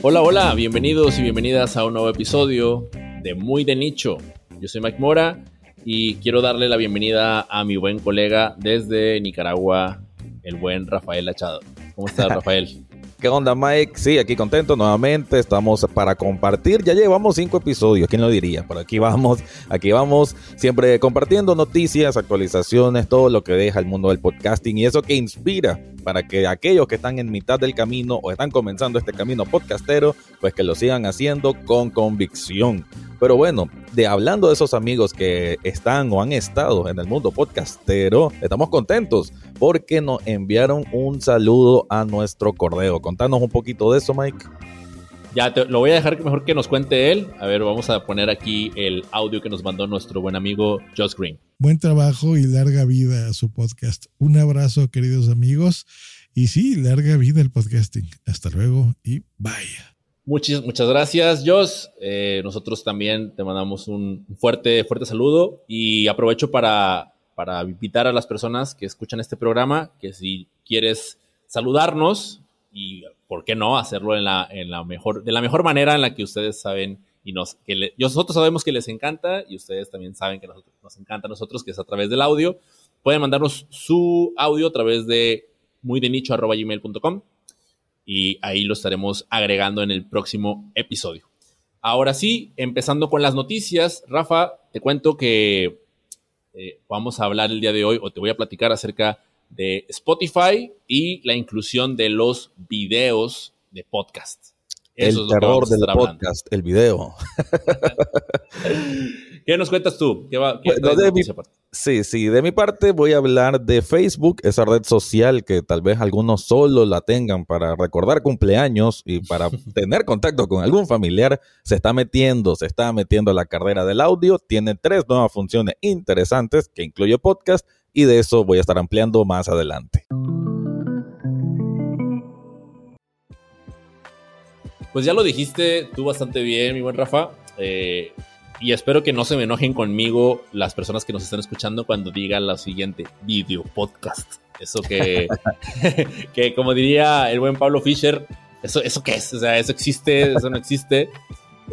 Hola, hola, bienvenidos y bienvenidas a un nuevo episodio de Muy de Nicho. Yo soy Mike Mora y quiero darle la bienvenida a mi buen colega desde Nicaragua, el buen Rafael Achado. ¿Cómo estás, Rafael? ¿Qué onda, Mike? Sí, aquí contento nuevamente. Estamos para compartir. Ya llevamos cinco episodios, ¿quién lo diría? Por aquí vamos, aquí vamos, siempre compartiendo noticias, actualizaciones, todo lo que deja el mundo del podcasting y eso que inspira para que aquellos que están en mitad del camino o están comenzando este camino podcastero, pues que lo sigan haciendo con convicción. Pero bueno, de hablando de esos amigos que están o han estado en el mundo podcastero, estamos contentos porque nos enviaron un saludo a nuestro correo. Contanos un poquito de eso, Mike. Ya, te, lo voy a dejar mejor que nos cuente él. A ver, vamos a poner aquí el audio que nos mandó nuestro buen amigo Josh Green. Buen trabajo y larga vida a su podcast. Un abrazo, queridos amigos. Y sí, larga vida el podcasting. Hasta luego y bye. Muchas, muchas gracias, Josh. Eh, nosotros también te mandamos un fuerte, fuerte saludo y aprovecho para, para invitar a las personas que escuchan este programa que si quieres saludarnos y por qué no hacerlo en la, en la mejor, de la mejor manera en la que ustedes saben y nos, que nosotros sabemos que les encanta y ustedes también saben que nos encanta a nosotros, que es a través del audio. Pueden mandarnos su audio a través de muydenicho.gmail.com y ahí lo estaremos agregando en el próximo episodio. Ahora sí, empezando con las noticias, Rafa, te cuento que eh, vamos a hablar el día de hoy o te voy a platicar acerca de Spotify y la inclusión de los videos de podcast. Eso el terror del podcast, el video. ¿Qué nos cuentas tú? ¿Qué va, qué sí, sí, de mi parte voy a hablar de Facebook, esa red social que tal vez algunos solo la tengan para recordar cumpleaños y para tener contacto con algún familiar. Se está metiendo, se está metiendo a la carrera del audio. Tiene tres nuevas funciones interesantes que incluye podcast y de eso voy a estar ampliando más adelante. Pues ya lo dijiste tú bastante bien, mi buen Rafa. Eh, y espero que no se me enojen conmigo las personas que nos están escuchando cuando diga lo siguiente, video podcast. Eso que, que como diría el buen Pablo Fischer, ¿eso, ¿eso qué es? O sea, eso existe, eso no existe.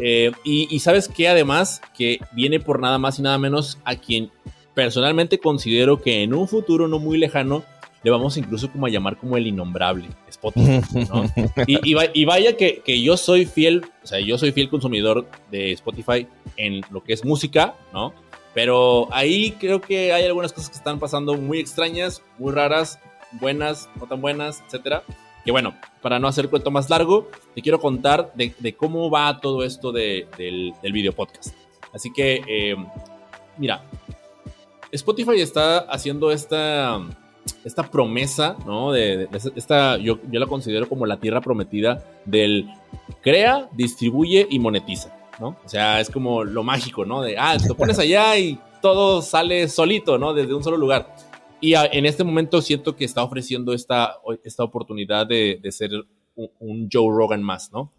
Eh, y, y, sabes que además, que viene por nada más y nada menos a quien personalmente considero que en un futuro no muy lejano le vamos incluso como a llamar como el innombrable, Spotify, ¿no? y, vaya que, que, yo soy fiel, o sea, yo soy fiel consumidor de Spotify en lo que es música, ¿no? Pero ahí creo que hay algunas cosas que están pasando muy extrañas, muy raras, buenas, no tan buenas, etcétera. Que bueno, para no hacer el cuento más largo, te quiero contar de, de cómo va todo esto de, del, del, video podcast. Así que, eh, mira, Spotify está haciendo esta esta promesa, ¿no? De, esta, yo, yo, la considero como la tierra prometida del crea, distribuye y monetiza, ¿no? O sea, es como lo mágico, ¿no? De, ah, te pones allá y todo sale solito, ¿no? Desde un solo lugar. Y en este momento siento que está ofreciendo esta, esta oportunidad de, de ser un, Joe Rogan más, ¿no?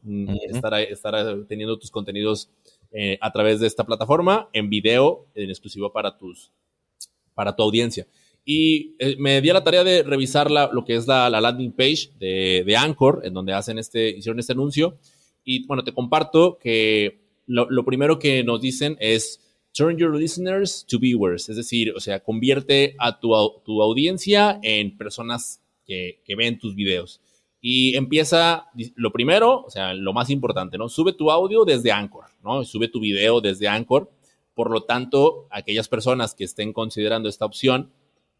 estar, estar, teniendo tus contenidos eh, a través de esta plataforma en video, en exclusivo para, tus, para tu audiencia. Y eh, me di a la tarea de revisar lo que es la, landing page de, Anchor, en donde hacen este, hicieron este anuncio. Y bueno, te comparto que lo, primero que nos dicen es turn your listeners to viewers, es decir, o sea, convierte a tu, tu audiencia en personas que, que, ven tus videos. Y empieza lo primero, o sea, lo más importante, ¿no? Sube tu audio desde Anchor, ¿no? Sube tu video desde Anchor. Por lo tanto, aquellas personas que estén considerando esta opción,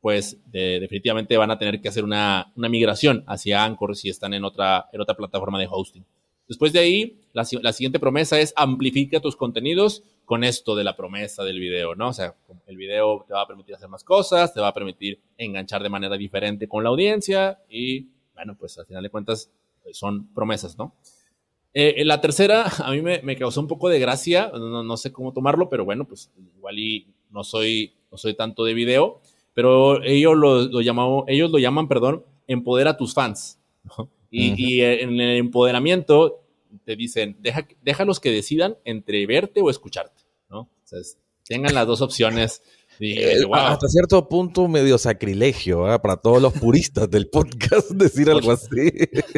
pues definitivamente van a tener que hacer una, migración hacia Anchor si están en otra, en otra plataforma de hosting. Después de ahí, la, siguiente promesa es amplifica tus contenidos con esto de la promesa del video, ¿no? O sea, el video te va a permitir hacer más cosas, te va a permitir enganchar de manera diferente con la audiencia y, bueno, pues al final de cuentas son promesas, ¿no? Eh, la tercera, a mí me, causó un poco de gracia, no, no, sé cómo tomarlo, pero bueno, pues igual y no soy, no soy tanto de video, pero ellos lo, llamamos, ellos lo llaman, perdón, empodera a tus fans. Y, en el empoderamiento te dicen, deja, déjalos que decidan entre verte o escucharte, ¿no? O sea, tengan las dos opciones Eh, hasta cierto punto medio sacrilegio para todos los puristas del podcast decir algo así.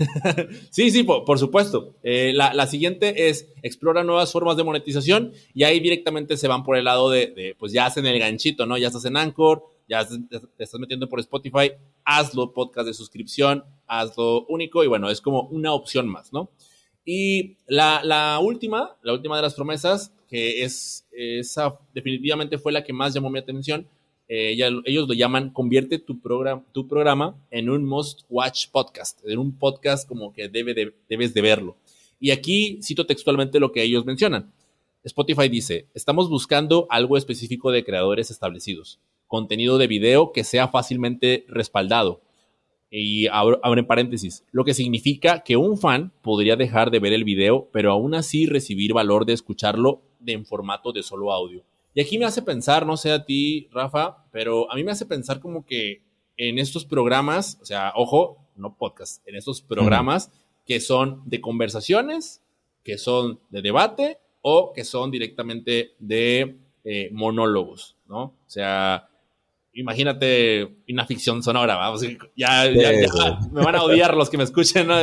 sí, sí, por, supuesto. Eh, la, siguiente es explora nuevas formas de monetización y ahí directamente se van por el lado de, pues ya hacen el ganchito, ¿no? Ya estás en Anchor, ya te estás metiendo por Spotify, hazlo podcast de suscripción, hazlo único y bueno, es como una opción más, ¿no? Y la, última, la última de las promesas, que es esa definitivamente fue la que más llamó mi atención, eh, ellos lo llaman convierte tu, programa tu programa en un must watch podcast, en un podcast como que debe debes de verlo. Y aquí cito textualmente lo que ellos mencionan. Spotify dice, estamos buscando algo específico de creadores establecidos, contenido de video que sea fácilmente respaldado, y abre paréntesis, lo que significa que un fan podría dejar de ver el video, pero aún así recibir valor de escucharlo en formato de solo audio. Y aquí me hace pensar, no sé a ti, Rafa, pero a mí me hace pensar como que en estos programas, o sea, ojo, no podcast, en estos programas que son de conversaciones, que son de debate o que son directamente de eh, monólogos, ¿no? O sea, imagínate una ficción sonora, vamos, ya, me van a odiar los que me escuchen, ¿no?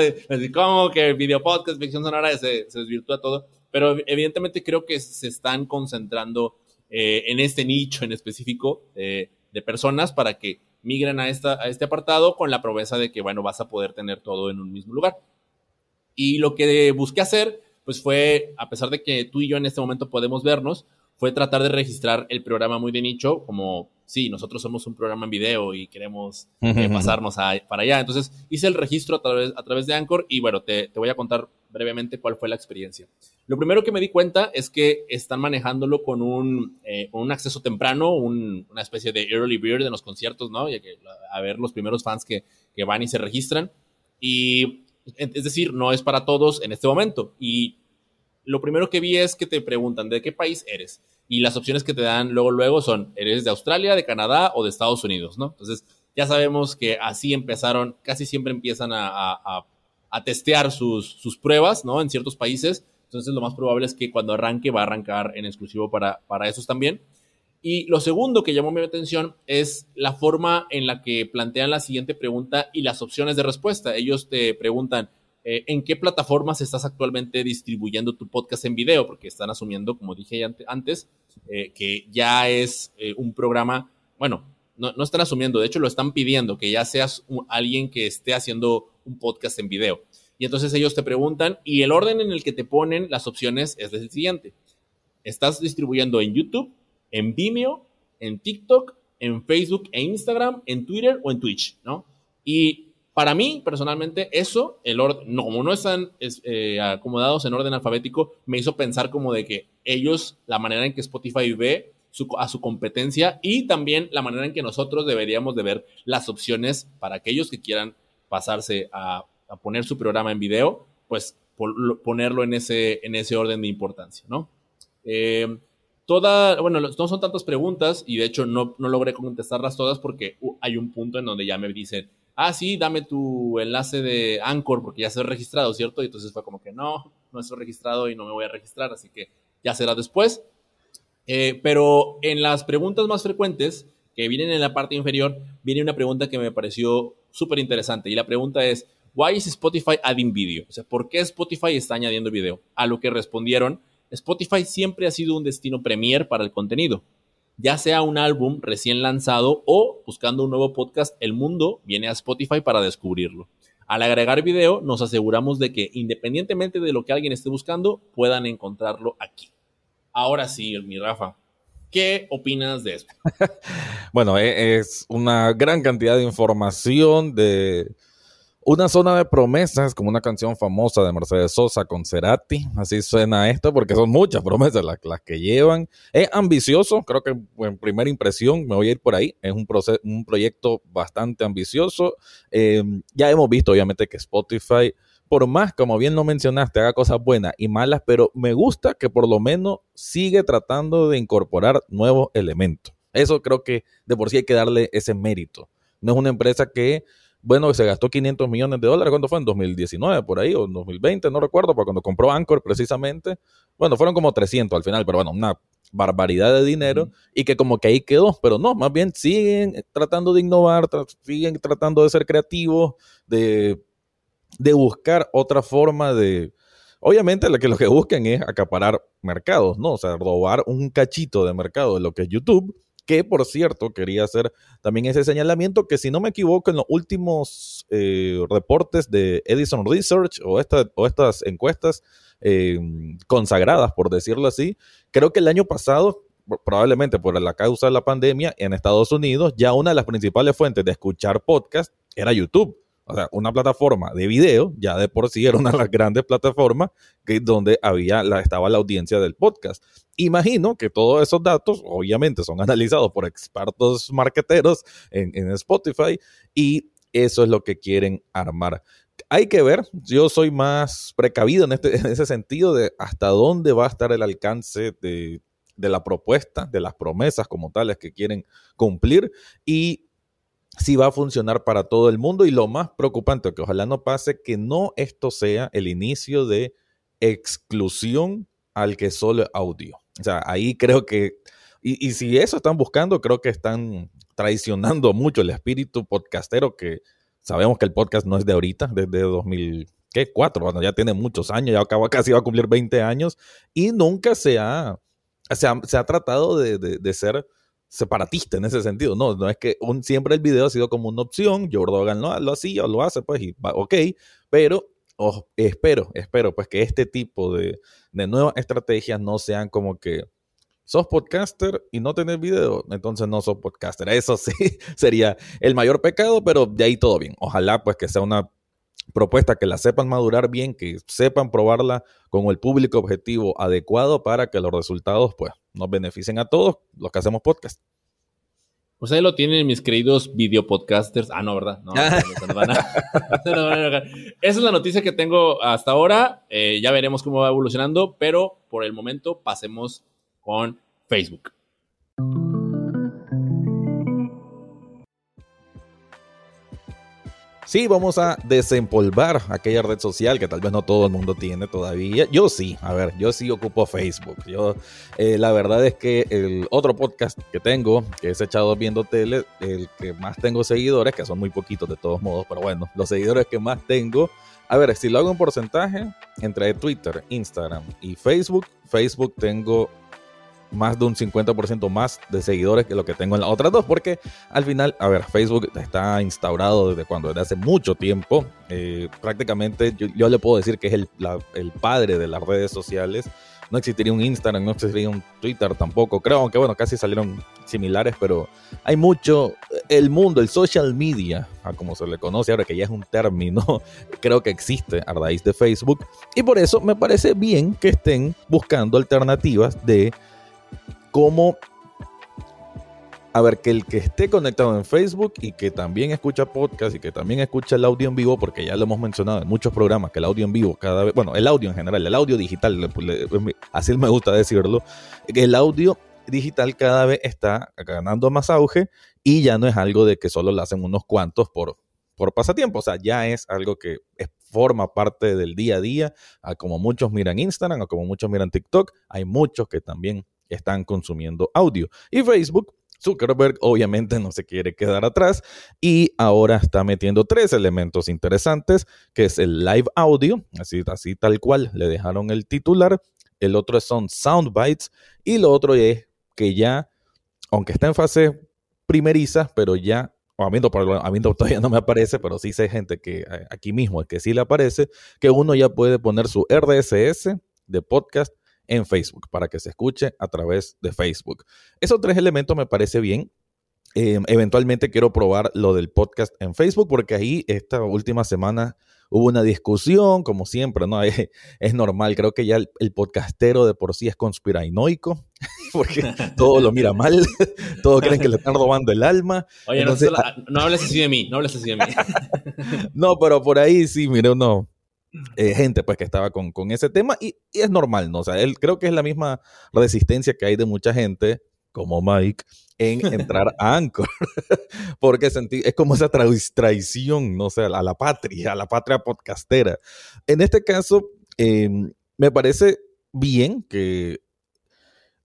¿Cómo que video podcast, ficción sonora, se, se, desvirtúa todo? Pero evidentemente creo que se están concentrando eh, en este nicho en específico eh, de personas para que migren a, esta, a este apartado con la promesa de que, bueno, vas a poder tener todo en un mismo lugar. Y lo que busqué hacer, pues fue, a pesar de que tú y yo en este momento podemos vernos, fue tratar de registrar el programa muy de nicho, como sí, nosotros somos un programa en video y queremos eh, pasarnos para allá. Entonces hice el registro a través, a través de Anchor y bueno, te, voy a contar brevemente cuál fue la experiencia. Lo primero que me di cuenta es que están manejándolo con un, eh, un acceso temprano, una especie de early bird en los conciertos, ¿no? Y que, a ver los primeros fans que, que van y se registran. Y es decir, no es para todos en este momento. Y lo primero que vi es que te preguntan de qué país eres. Y las opciones que te dan luego, luego son, eres de Australia, de Canadá o de Estados Unidos, ¿no? Entonces, ya sabemos que así empezaron, casi siempre empiezan a, testear sus, sus, pruebas, ¿no? En ciertos países. Entonces, lo más probable es que cuando arranque va a arrancar en exclusivo para, para esos también. Y lo segundo que llamó mi atención es la forma en la que plantean la siguiente pregunta y las opciones de respuesta. Ellos te preguntan, eh, en qué plataformas estás actualmente distribuyendo tu podcast en video, porque están asumiendo, como dije antes, eh, que ya es eh, un programa, bueno, no, no, están asumiendo, de hecho lo están pidiendo, que ya seas alguien que esté haciendo un podcast en video. Y entonces ellos te preguntan y el orden en el que te ponen las opciones es el siguiente. Estás distribuyendo en YouTube, en Vimeo, en TikTok, en Facebook e Instagram, en Twitter o en Twitch, ¿no? Y para mí, personalmente, eso, el orden, no, como no están eh, acomodados en orden alfabético, me hizo pensar como de que ellos, la manera en que Spotify ve a su competencia y también la manera en que nosotros deberíamos de ver las opciones para aquellos que quieran pasarse a, poner su programa en video, pues ponerlo en ese, en ese orden de importancia, ¿no? Eh, toda, bueno, no son tantas preguntas y de hecho no, no logré contestarlas todas porque uh, hay un punto en donde ya me dicen, ah, sí, dame tu enlace de Anchor porque ya se ha registrado, ¿cierto? Y entonces fue como que no, no estoy registrado y no me voy a registrar, así que ya será después. Eh, pero en las preguntas más frecuentes que vienen en la parte inferior, viene una pregunta que me pareció súper interesante y la pregunta es, ¿Why is Spotify adding video? O sea, ¿por qué Spotify está añadiendo video? A lo que respondieron, Spotify siempre ha sido un destino premier para el contenido ya sea un álbum recién lanzado o buscando un nuevo podcast, el mundo viene a Spotify para descubrirlo. Al agregar video, nos aseguramos de que independientemente de lo que alguien esté buscando, puedan encontrarlo aquí. Ahora sí, mi Rafa, ¿qué opinas de esto? bueno, e-, es una gran cantidad de información de una zona de promesas, como una canción famosa de Mercedes Sosa con Cerati. Así suena esto, porque son muchas promesas las, que llevan. Es ambicioso, creo que en primera impresión me voy a ir por ahí. Es un, un proyecto bastante ambicioso. Eh, ya hemos visto, obviamente, que Spotify, por más, como bien lo mencionaste, haga cosas buenas y malas, pero me gusta que por lo menos sigue tratando de incorporar nuevos elementos. Eso creo que de por sí hay que darle ese mérito. No es una empresa que bueno, se gastó 500 millones de dólares, ¿cuándo fue? En 2019, por ahí, o en 2020, no recuerdo, para cuando compró Anchor precisamente. Bueno, fueron como 300 al final, pero bueno, una barbaridad de dinero y que como que ahí quedó, pero no, más bien siguen tratando de innovar, siguen tratando de ser creativos, de, de buscar otra forma de... Obviamente lo que, lo que buscan es acaparar mercados, ¿no? O sea, robar un cachito de mercado de lo que es YouTube que por cierto quería hacer también ese señalamiento que si no me equivoco en los últimos eh, reportes de Edison Research o, o estas encuestas eh, consagradas, por decirlo así, creo que el año pasado probablemente por la causa de la pandemia en Estados Unidos, ya una de las principales fuentes de escuchar podcast era YouTube. O sea, una plataforma de video, ya de por sí era una de las grandes plataformas que, donde había la, estaba la audiencia del podcast. Imagino que todos esos datos, obviamente, son analizados por expertos marqueteros en, en Spotify y eso es lo que quieren armar. Hay que ver, yo soy más precavido en, este, en ese sentido de hasta dónde va a estar el alcance de, de la propuesta, de las promesas como tales que quieren cumplir y si va a funcionar para todo el mundo y lo más preocupante, que ojalá no pase, que no esto sea el inicio de exclusión al que solo audio. O sea, ahí creo que, y, si eso están buscando, creo que están traicionando mucho el espíritu podcastero que sabemos que el podcast no es de ahorita, desde 2004, cuando ya tiene muchos años, ya acaba, casi va a cumplir 20 años y nunca se ha, se ha, tratado de, de ser separatista en ese sentido. No, no es que siempre el video ha sido como una opción. Joe Rogan lo, lo hacía, lo hace, pues, y va, ok, pero oh, espero, espero, pues, que este tipo de, de nuevas estrategias no sean como que sos podcaster y no tenés video, entonces no sos podcaster. Eso sí sería el mayor pecado, pero de ahí todo bien. Ojalá pues que sea una propuesta que la sepan madurar bien, que sepan probarla con el público objetivo adecuado para que los resultados pues nos beneficien a todos los que hacemos podcast. Pues ahí lo tienen mis queridos videopodcasters. Ah, no, ¿verdad? No, Esa es la noticia que tengo hasta ahora. Eh, ya veremos cómo va evolucionando, pero por el momento pasemos con Facebook. Sí, vamos a desempolvar aquella red social que tal vez no todo el mundo tiene todavía. Yo sí, a ver, yo sí ocupo Facebook. Yo, eh, la verdad es que el otro podcast que tengo, que es echado viendo tele, el que más tengo seguidores, que son muy poquitos de todos modos, pero bueno, los seguidores que más tengo, a ver, si lo hago en porcentaje, entre Twitter, Instagram y Facebook, Facebook tengo más de un 50% más de seguidores que lo que tengo en las otras dos, porque al final, a ver, Facebook está instaurado desde cuando, desde hace mucho tiempo, eh, prácticamente yo, le puedo decir que es el, el, padre de las redes sociales, no existiría un Instagram, no existiría un Twitter tampoco, creo, aunque bueno, casi salieron similares, pero hay mucho, el mundo, el social media, a como se le conoce ahora, que ya es un término, creo que existe a raíz de Facebook, y por eso me parece bien que estén buscando alternativas de cómo a ver, que el que esté conectado en Facebook y que también escucha podcast y que también escucha el audio en vivo, porque ya lo hemos mencionado en muchos programas, que el audio en vivo cada vez, bueno, el audio en general, el audio digital, así me gusta decirlo, el audio digital cada vez está ganando más auge y ya no es algo de que solo lo hacen unos cuantos por, por pasatiempo, o sea, ya es algo que forma parte del día a día, como muchos miran Instagram, a como muchos miran TikTok, hay muchos que también están consumiendo audio. Y Facebook, Zuckerberg obviamente no se quiere quedar atrás y ahora está metiendo tres elementos interesantes, que es el live audio, así, así tal cual le dejaron el titular, el otro son soundbites y lo otro es que ya, aunque está en fase primeriza, pero ya a mí, a mí todavía no me aparece, pero sí sé gente que aquí mismo, que sí le aparece, que uno ya puede poner su RDSS de podcast en Facebook para que se escuche a través de Facebook. Esos tres elementos me parece bien. Em, eventualmente quiero probar lo del podcast en Facebook porque ahí esta última semana hubo una discusión, como siempre, ¿no? Es, normal, creo que ya el, podcastero de por sí es conspiranoico, porque todo lo mira mal, todos creen que le están robando el alma. Oye, no, no, hables así de mí, no hables así de mí. no, pero por ahí sí, mire, uno eh, gente pues que estaba con, con ese tema y, es normal, ¿no? O sea, él creo que es la misma resistencia que hay de mucha gente como Mike en entrar a Anchor, porque sentí, es como esa traición, no sé, a la patria, a la patria podcastera. En este caso, em, me parece bien que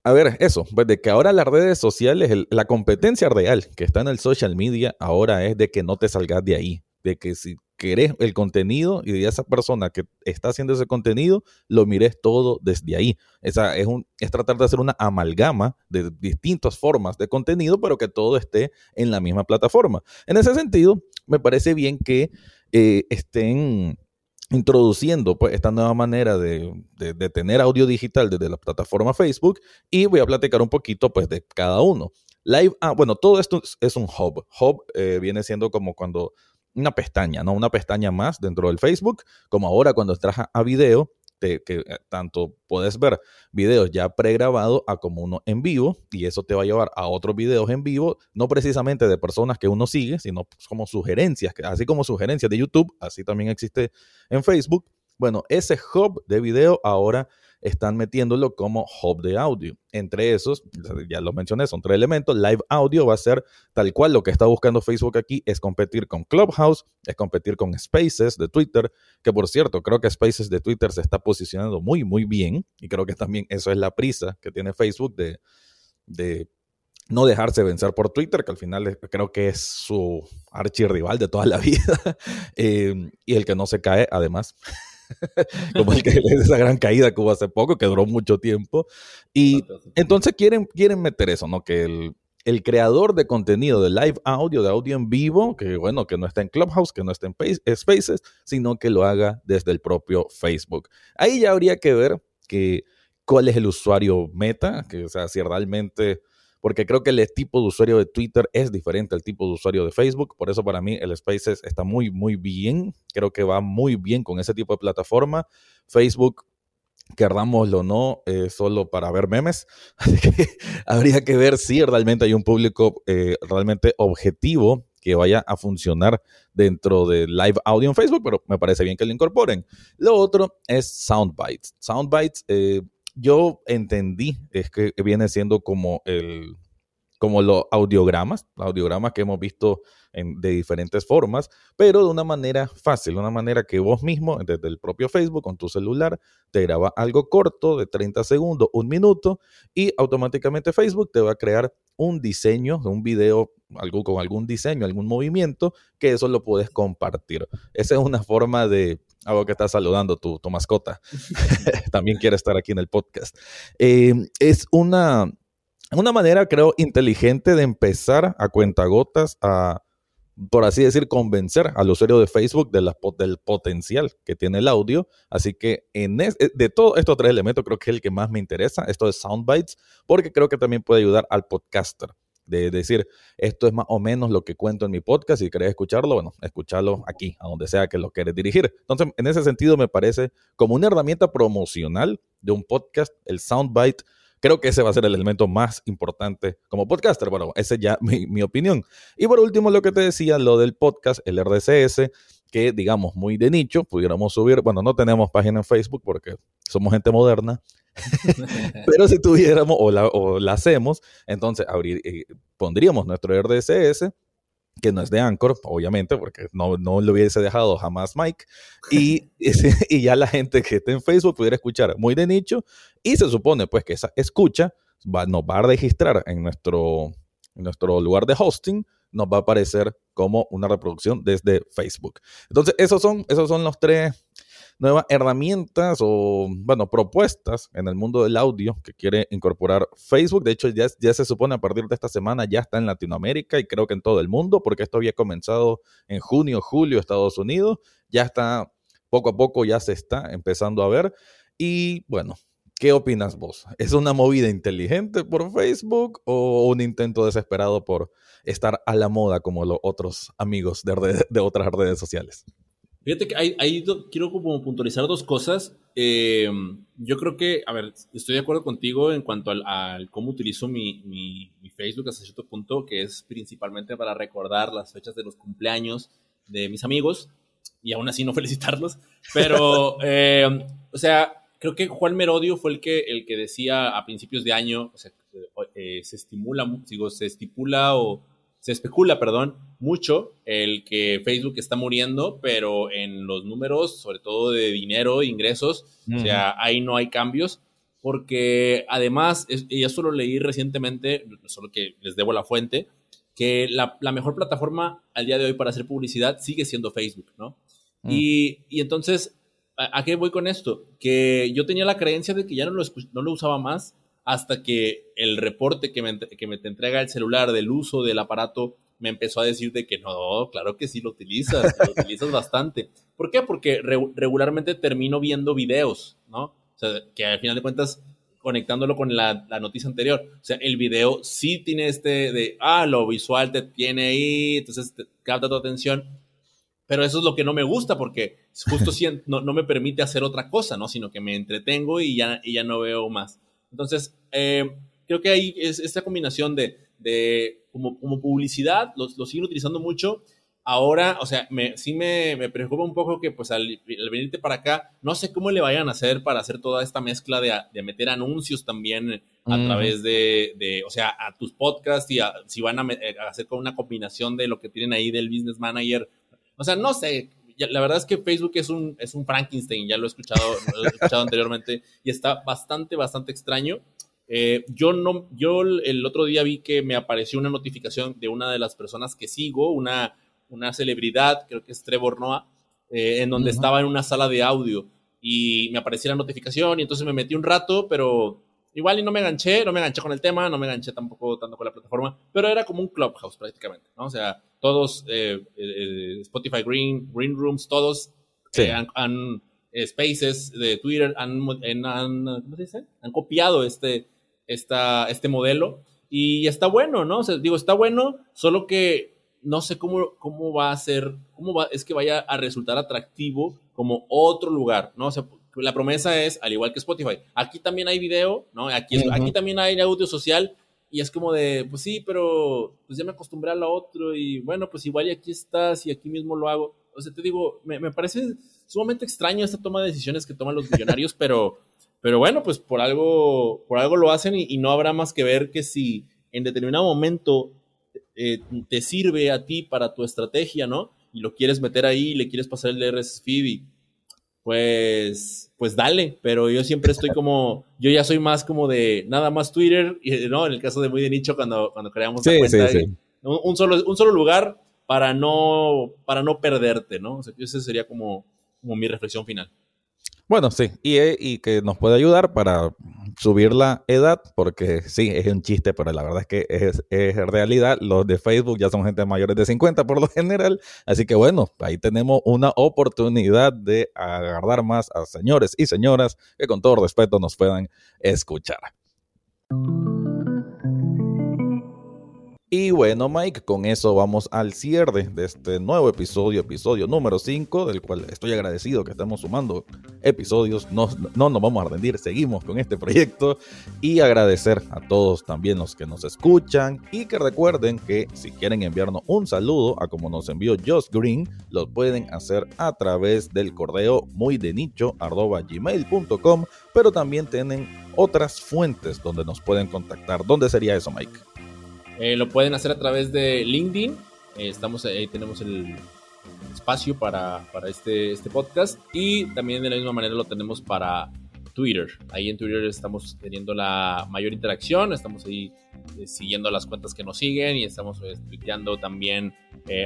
a ver, eso, pues de que ahora las redes sociales, la competencia real que está en el social media ahora es de que no te salgas de ahí, de que si querés el contenido y de esa persona que está haciendo ese contenido, lo mires todo desde ahí. Esa es, un, es tratar de hacer una amalgama de distintas formas de contenido, pero que todo esté en la misma plataforma. En ese sentido, me parece bien que eh, estén introduciendo pues esta nueva manera de, tener audio digital desde la plataforma Facebook y voy a platicar un poquito pues de cada uno. Live, ah, bueno, todo esto es un hub. Hub eh, viene siendo como cuando una pestaña, ¿no? Una pestaña más dentro del Facebook, como ahora cuando entras a video, que eh, tanto puedes ver videos ya pregrabados a como uno en vivo, y eso te va a llevar a otros videos en vivo, no precisamente de personas que uno sigue, sino pues, como sugerencias, así como sugerencias de YouTube, así también existe en Facebook. Bueno, ese hub de video ahora están metiéndolo como hub de audio. Entre esos, ya lo mencioné, son tres elementos. Live audio va a ser tal cual lo que está buscando Facebook aquí es competir con Clubhouse, es competir con Spaces de Twitter, que por cierto, creo que Spaces de Twitter se está posicionando muy, muy bien. Y creo que también eso es la prisa que tiene Facebook de, de no dejarse vencer por Twitter, que al final creo que es su archirrival de toda la vida, eh, y el que no se cae, además. como el que esa gran caída que hubo hace poco, que duró mucho tiempo. Y entonces quieren, quieren meter eso, ¿no? Que el, el creador de contenido de live audio, de audio en vivo, que bueno, que no está en Clubhouse, que no está en Spaces, sino que lo haga desde el propio Facebook. Ahí ya habría que ver que cuál es el usuario meta, que o sea, si realmente porque creo que el tipo de usuario de Twitter es diferente al tipo de usuario de Facebook. Por eso para mí el Spaces está muy, muy bien. Creo que va muy bien con ese tipo de plataforma. Facebook querdámoslo o no, es solo para ver memes. Así que habría que ver si realmente hay un público eh, realmente objetivo que vaya a funcionar dentro de live audio en Facebook, pero me parece bien que lo incorporen. Lo otro es Soundbites. Soundbites eh, yo entendí es que viene siendo como el como los audiogramas, audiogramas que hemos visto en, de diferentes formas, pero de una manera fácil, una manera que vos mismo, desde el propio Facebook, con tu celular, te graba algo corto de 30 segundos, un minuto, y automáticamente Facebook te va a crear un diseño, un video algo, con algún diseño, algún movimiento, que eso lo puedes compartir. Esa es una forma de algo que estás saludando tu, tu mascota. También quiere estar aquí en el podcast. Eh, es una, una manera, creo, inteligente de empezar a cuentagotas a, por así decir, convencer al usuario de Facebook de la, del potencial que tiene el audio. Así que en de todos estos tres elementos, creo que es el que más me interesa, esto de Soundbites, porque creo que también puede ayudar al podcaster de decir, esto es más o menos lo que cuento en mi podcast, si querés escucharlo, bueno, escucharlo aquí, a donde sea que lo quieres dirigir. Entonces, en ese sentido, me parece como una herramienta promocional de un podcast, el soundbite. Creo que ese va a ser el elemento más importante como podcaster. Bueno, esa ya mi, mi opinión. Y por último, lo que te decía, lo del podcast, el RDCS, que digamos muy de nicho, pudiéramos subir, bueno, no tenemos página en Facebook porque somos gente moderna, Pero si tuviéramos o la, o la hacemos, entonces abrir, eh, pondríamos nuestro RDSS, que no es de Anchor, obviamente, porque no, no lo hubiese dejado jamás Mike, y, y ya la gente que esté en Facebook pudiera escuchar muy de nicho, y se supone pues que esa escucha va, nos va a registrar en nuestro, en nuestro lugar de hosting, nos va a aparecer como una reproducción desde Facebook. Entonces, esos son, esos son los tres nuevas herramientas o, bueno, propuestas en el mundo del audio que quiere incorporar Facebook. De hecho, ya, ya se supone a partir de esta semana ya está en Latinoamérica y creo que en todo el mundo, porque esto había comenzado en junio, julio, Estados Unidos. Ya está, poco a poco ya se está empezando a ver. Y bueno, ¿Qué opinas vos? ¿Es una movida inteligente por Facebook o un intento desesperado por estar a la moda como los otros amigos de, de otras redes sociales? Fíjate que ahí, quiero como puntualizar dos cosas. Eh, yo creo que, a ver, estoy de acuerdo contigo en cuanto al, cómo utilizo mi, mi, Facebook hasta cierto punto, que es principalmente para recordar las fechas de los cumpleaños de mis amigos y aún así no felicitarlos. Pero, eh, o sea, creo que Juan Merodio fue el que, el que decía a principios de año, o sea, eh, se estimula, digo, se estipula o se especula, perdón, mucho el que Facebook está muriendo, pero en los números, sobre todo de dinero, ingresos, o sea, ahí no hay cambios. porque además, y esto lo leí recientemente, solo que les debo la fuente, que la, mejor plataforma al día de hoy para hacer publicidad sigue siendo Facebook, ¿no? Mm. Y, entonces, ¿a, qué voy con esto? Que yo tenía la creencia de que ya no lo, no lo usaba más hasta que el reporte que me, que me te entrega el celular del uso del aparato me empezó a decir de que no, claro que sí lo utilizas, lo utilizas bastante. ¿Por qué? Porque regularmente termino viendo videos, ¿no? O sea, que al final de cuentas, conectándolo con la, noticia anterior, o sea, el video sí tiene este de, ah, lo visual te tiene ahí, entonces te capta tu atención, pero eso es lo que no me gusta porque justo no, no, me permite hacer otra cosa, ¿no? Sino que me entretengo y ya, y ya no veo más. Entonces, eh, creo que ahí es esta combinación de, de como, como, publicidad, lo, lo siguen utilizando mucho. Ahora, o sea, me, sí me, me, preocupa un poco que pues al, venirte para acá, no sé cómo le vayan a hacer para hacer toda esta mezcla de, de meter anuncios también a través de, de, o sea, a tus podcasts y si van a, a, hacer con una combinación de lo que tienen ahí del Business Manager. O sea, no sé, la verdad es que Facebook es un, es un Frankenstein, ya lo he escuchado, lo he escuchado anteriormente y está bastante, bastante extraño. Eh, yo no, yo el otro día vi que me apareció una notificación de una de las personas que sigo, una, una celebridad, creo que es Trevor Noah, eh, en donde estaba en una sala de audio y me apareció la notificación y entonces me metí un rato, pero igual y no me enganché, no me enganché con el tema, no me enganché tampoco tanto con la plataforma, pero era como un clubhouse prácticamente, ¿no? O sea, todos, eh, Spotify Green, Green Rooms, todos han, Spaces de Twitter han, han, ¿cómo se dice? han copiado este, esta, este modelo y está bueno, ¿no? O sea, digo, está bueno, solo que no sé cómo, cómo va a ser, cómo va, es que vaya a resultar atractivo como otro lugar, ¿no? O sea, la promesa es, al igual que Spotify, aquí también hay video, ¿no? Aquí, aquí también hay audio social y es como de, pues sí, pero pues ya me acostumbré a lo otro y bueno, pues igual y aquí estás y aquí mismo lo hago. O sea, te digo, me, me parece sumamente extraño esta toma de decisiones que toman los millonarios, pero pero bueno, pues por algo, por algo lo hacen y, no habrá más que ver que si en determinado momento eh, te sirve a ti para tu estrategia, ¿no? Y lo quieres meter ahí, le quieres pasar el RSS feed pues, pues dale, pero yo siempre estoy como, yo ya soy más como de nada más Twitter, ¿no? En el caso de muy de nicho cuando, cuando creamos la cuenta, Un, solo, un solo lugar para no, para no perderte, ¿no? O sea, esa sería como, como mi reflexión final. Bueno, sí, y, eh, y, que nos puede ayudar para subir la edad, porque sí, es un chiste, pero la verdad es que es, es, realidad. Los de Facebook ya son gente mayores de 50 por lo general, así que bueno, ahí tenemos una oportunidad de agarrar más a señores y señoras que con todo respeto nos puedan escuchar. Y bueno, Mike, con eso vamos al cierre de este nuevo episodio, episodio número 5, del cual estoy agradecido que estamos sumando episodios. No, no nos vamos a rendir, seguimos con este proyecto. Y agradecer a todos también los que nos escuchan. Y que recuerden que si quieren enviarnos un saludo a como nos envió Josh Green, lo pueden hacer a través del correo muy. Pero también tienen otras fuentes donde nos pueden contactar. ¿Dónde sería eso, Mike? Eh, lo pueden hacer a través de LinkedIn. Eh, estamos ahí, tenemos el espacio para, para este, este podcast. Y también de la misma manera lo tenemos para Twitter. Ahí en Twitter estamos teniendo la mayor interacción, estamos ahí eh, siguiendo las cuentas que nos siguen y estamos explicando también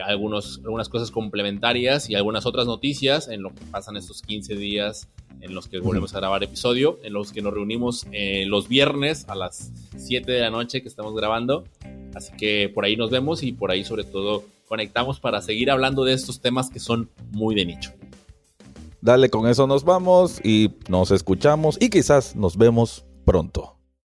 algunos, algunas cosas complementarias y algunas otras noticias en lo que pasan estos 15 días en los que volvemos a grabar episodio, en los que nos reunimos los viernes a las 7 de la noche que estamos grabando Así que por ahí nos vemos y por ahí sobre todo conectamos para seguir hablando de estos temas que son muy de nicho. Dale, con eso nos vamos y nos escuchamos y quizás nos vemos pronto.